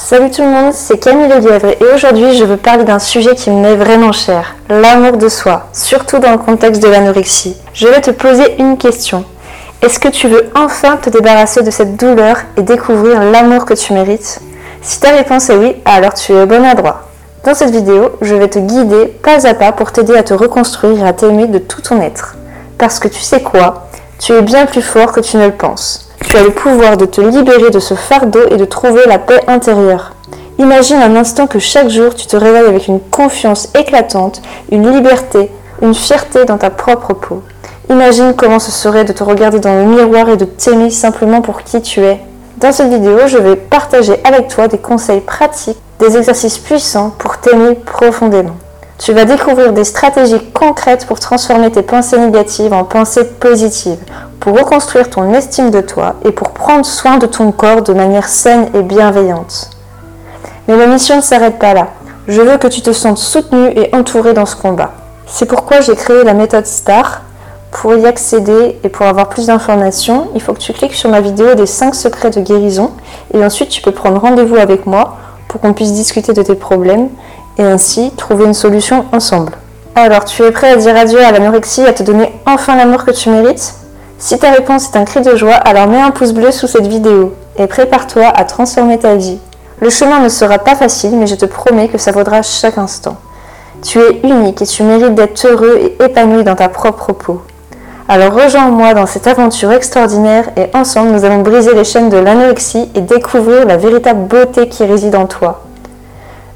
Salut tout le monde, c'est Camille Lièvre et aujourd'hui je veux parler d'un sujet qui m'est vraiment cher, l'amour de soi, surtout dans le contexte de l'anorexie. Je vais te poser une question. Est-ce que tu veux enfin te débarrasser de cette douleur et découvrir l'amour que tu mérites? Si ta réponse est oui, alors tu es au bon endroit. Dans cette vidéo, je vais te guider pas à pas pour t'aider à te reconstruire et à t'aimer de tout ton être. Parce que tu sais quoi? Tu es bien plus fort que tu ne le penses. Tu as le pouvoir de te libérer de ce fardeau et de trouver la paix intérieure. Imagine un instant que chaque jour tu te réveilles avec une confiance éclatante, une liberté, une fierté dans ta propre peau. Imagine comment ce serait de te regarder dans le miroir et de t'aimer simplement pour qui tu es. Dans cette vidéo, je vais partager avec toi des conseils pratiques, des exercices puissants pour t'aimer profondément. Tu vas découvrir des stratégies concrètes pour transformer tes pensées négatives en pensées positives, pour reconstruire ton estime de toi et pour prendre soin de ton corps de manière saine et bienveillante. Mais ma mission ne s'arrête pas là. Je veux que tu te sentes soutenu et entouré dans ce combat. C'est pourquoi j'ai créé la méthode STAR. Pour y accéder et pour avoir plus d'informations, il faut que tu cliques sur ma vidéo des 5 secrets de guérison et ensuite tu peux prendre rendez-vous avec moi pour qu'on puisse discuter de tes problèmes et ainsi trouver une solution ensemble. Alors, tu es prêt à dire adieu à l'anorexie, à te donner enfin l'amour que tu mérites? Si ta réponse est un cri de joie, alors mets un pouce bleu sous cette vidéo et prépare-toi à transformer ta vie. Le chemin ne sera pas facile, mais je te promets que ça vaudra chaque instant. Tu es unique et tu mérites d'être heureux et épanoui dans ta propre peau. Alors rejoins-moi dans cette aventure extraordinaire et ensemble nous allons briser les chaînes de l'anorexie et découvrir la véritable beauté qui réside en toi.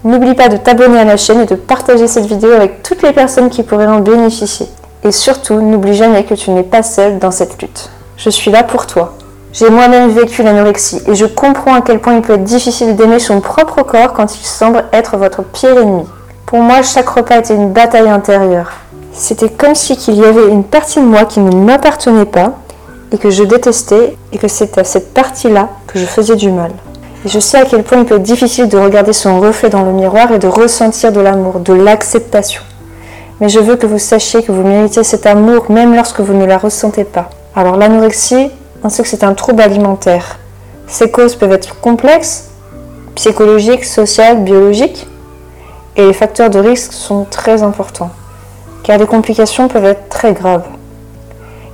N'oublie pas de t'abonner à la chaîne et de partager cette vidéo avec toutes les personnes qui pourraient en bénéficier. Et surtout, n'oublie jamais que tu n'es pas seul dans cette lutte. Je suis là pour toi. J'ai moi-même vécu l'anorexie et je comprends à quel point il peut être difficile d'aimer son propre corps quand il semble être votre pire ennemi. Pour moi, chaque repas était une bataille intérieure. C'était comme si qu'il y avait une partie de moi qui ne m'appartenait pas et que je détestais et que c'était à cette partie-là que je faisais du mal. Je sais à quel point il peut être difficile de regarder son reflet dans le miroir et de ressentir de l'amour, de l'acceptation. Mais je veux que vous sachiez que vous méritez cet amour même lorsque vous ne la ressentez pas. Alors l'anorexie, on sait que c'est un trouble alimentaire. Ses causes peuvent être complexes, psychologiques, sociales, biologiques, et les facteurs de risque sont très importants, car les complications peuvent être très graves.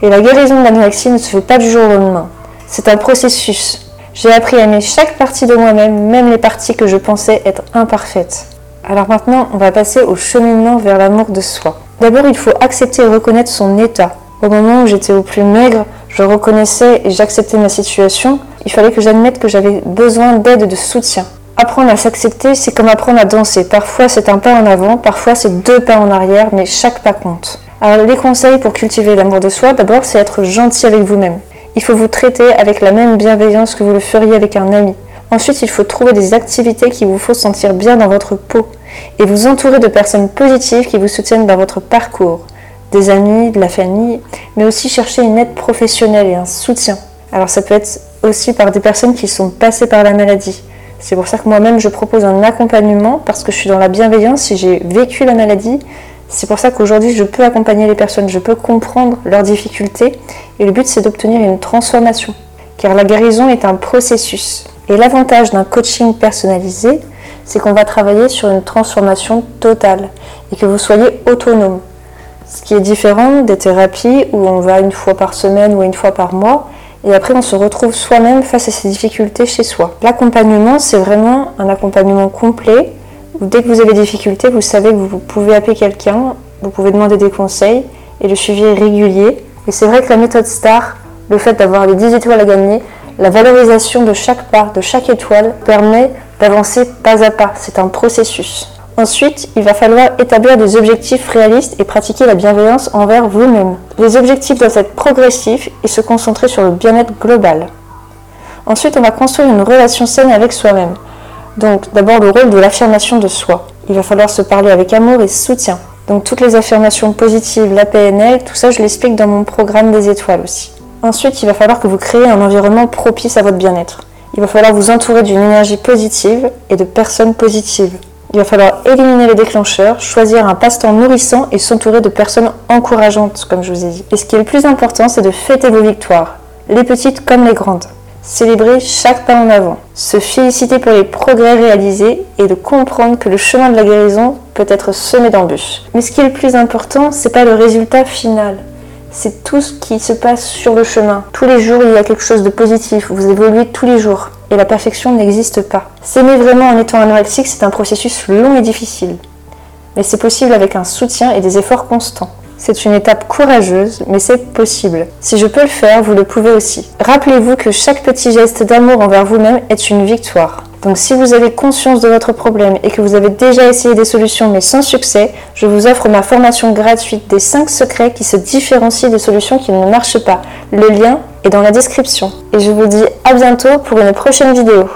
Et la guérison de l'anorexie ne se fait pas du jour au lendemain. C'est un processus j'ai appris à aimer chaque partie de moi-même, même les parties que je pensais être imparfaites. Alors maintenant, on va passer au cheminement vers l'amour de soi. D'abord, il faut accepter et reconnaître son état. Au moment où j'étais au plus maigre, je reconnaissais et j'acceptais ma situation. Il fallait que j'admette que j'avais besoin d'aide et de soutien. Apprendre à s'accepter, c'est comme apprendre à danser. Parfois, c'est un pas en avant, parfois, c'est deux pas en arrière, mais chaque pas compte. Alors, les conseils pour cultiver l'amour de soi, d'abord, c'est être gentil avec vous-même. Il faut vous traiter avec la même bienveillance que vous le feriez avec un ami. Ensuite, il faut trouver des activités qui vous font sentir bien dans votre peau et vous entourer de personnes positives qui vous soutiennent dans votre parcours, des amis, de la famille, mais aussi chercher une aide professionnelle et un soutien. Alors ça peut être aussi par des personnes qui sont passées par la maladie. C'est pour ça que moi-même je propose un accompagnement parce que je suis dans la bienveillance et j'ai vécu la maladie c'est pour ça qu'aujourd'hui, je peux accompagner les personnes, je peux comprendre leurs difficultés. Et le but, c'est d'obtenir une transformation. Car la guérison est un processus. Et l'avantage d'un coaching personnalisé, c'est qu'on va travailler sur une transformation totale et que vous soyez autonome. Ce qui est différent des thérapies où on va une fois par semaine ou une fois par mois et après on se retrouve soi-même face à ses difficultés chez soi. L'accompagnement, c'est vraiment un accompagnement complet Dès que vous avez des difficultés, vous savez que vous pouvez appeler quelqu'un, vous pouvez demander des conseils et le suivi est régulier. Et c'est vrai que la méthode STAR, le fait d'avoir les 10 étoiles à gagner, la valorisation de chaque part, de chaque étoile, permet d'avancer pas à pas. C'est un processus. Ensuite, il va falloir établir des objectifs réalistes et pratiquer la bienveillance envers vous-même. Les objectifs doivent être progressifs et se concentrer sur le bien-être global. Ensuite, on va construire une relation saine avec soi-même. Donc d'abord le rôle de l'affirmation de soi. Il va falloir se parler avec amour et soutien. Donc toutes les affirmations positives, la PNL, tout ça je l'explique dans mon programme des étoiles aussi. Ensuite, il va falloir que vous créez un environnement propice à votre bien-être. Il va falloir vous entourer d'une énergie positive et de personnes positives. Il va falloir éliminer les déclencheurs, choisir un passe-temps nourrissant et s'entourer de personnes encourageantes, comme je vous ai dit. Et ce qui est le plus important, c'est de fêter vos victoires, les petites comme les grandes. Célébrer chaque pas en avant, se féliciter pour les progrès réalisés et de comprendre que le chemin de la guérison peut être semé d'embûches. Mais ce qui est le plus important, c'est pas le résultat final, c'est tout ce qui se passe sur le chemin. Tous les jours, il y a quelque chose de positif. Vous évoluez tous les jours. Et la perfection n'existe pas. S'aimer vraiment en étant anorexique, c'est un processus long et difficile. Mais c'est possible avec un soutien et des efforts constants. C'est une étape courageuse, mais c'est possible. Si je peux le faire, vous le pouvez aussi. Rappelez-vous que chaque petit geste d'amour envers vous-même est une victoire. Donc si vous avez conscience de votre problème et que vous avez déjà essayé des solutions mais sans succès, je vous offre ma formation gratuite des 5 secrets qui se différencient des solutions qui ne marchent pas. Le lien est dans la description. Et je vous dis à bientôt pour une prochaine vidéo.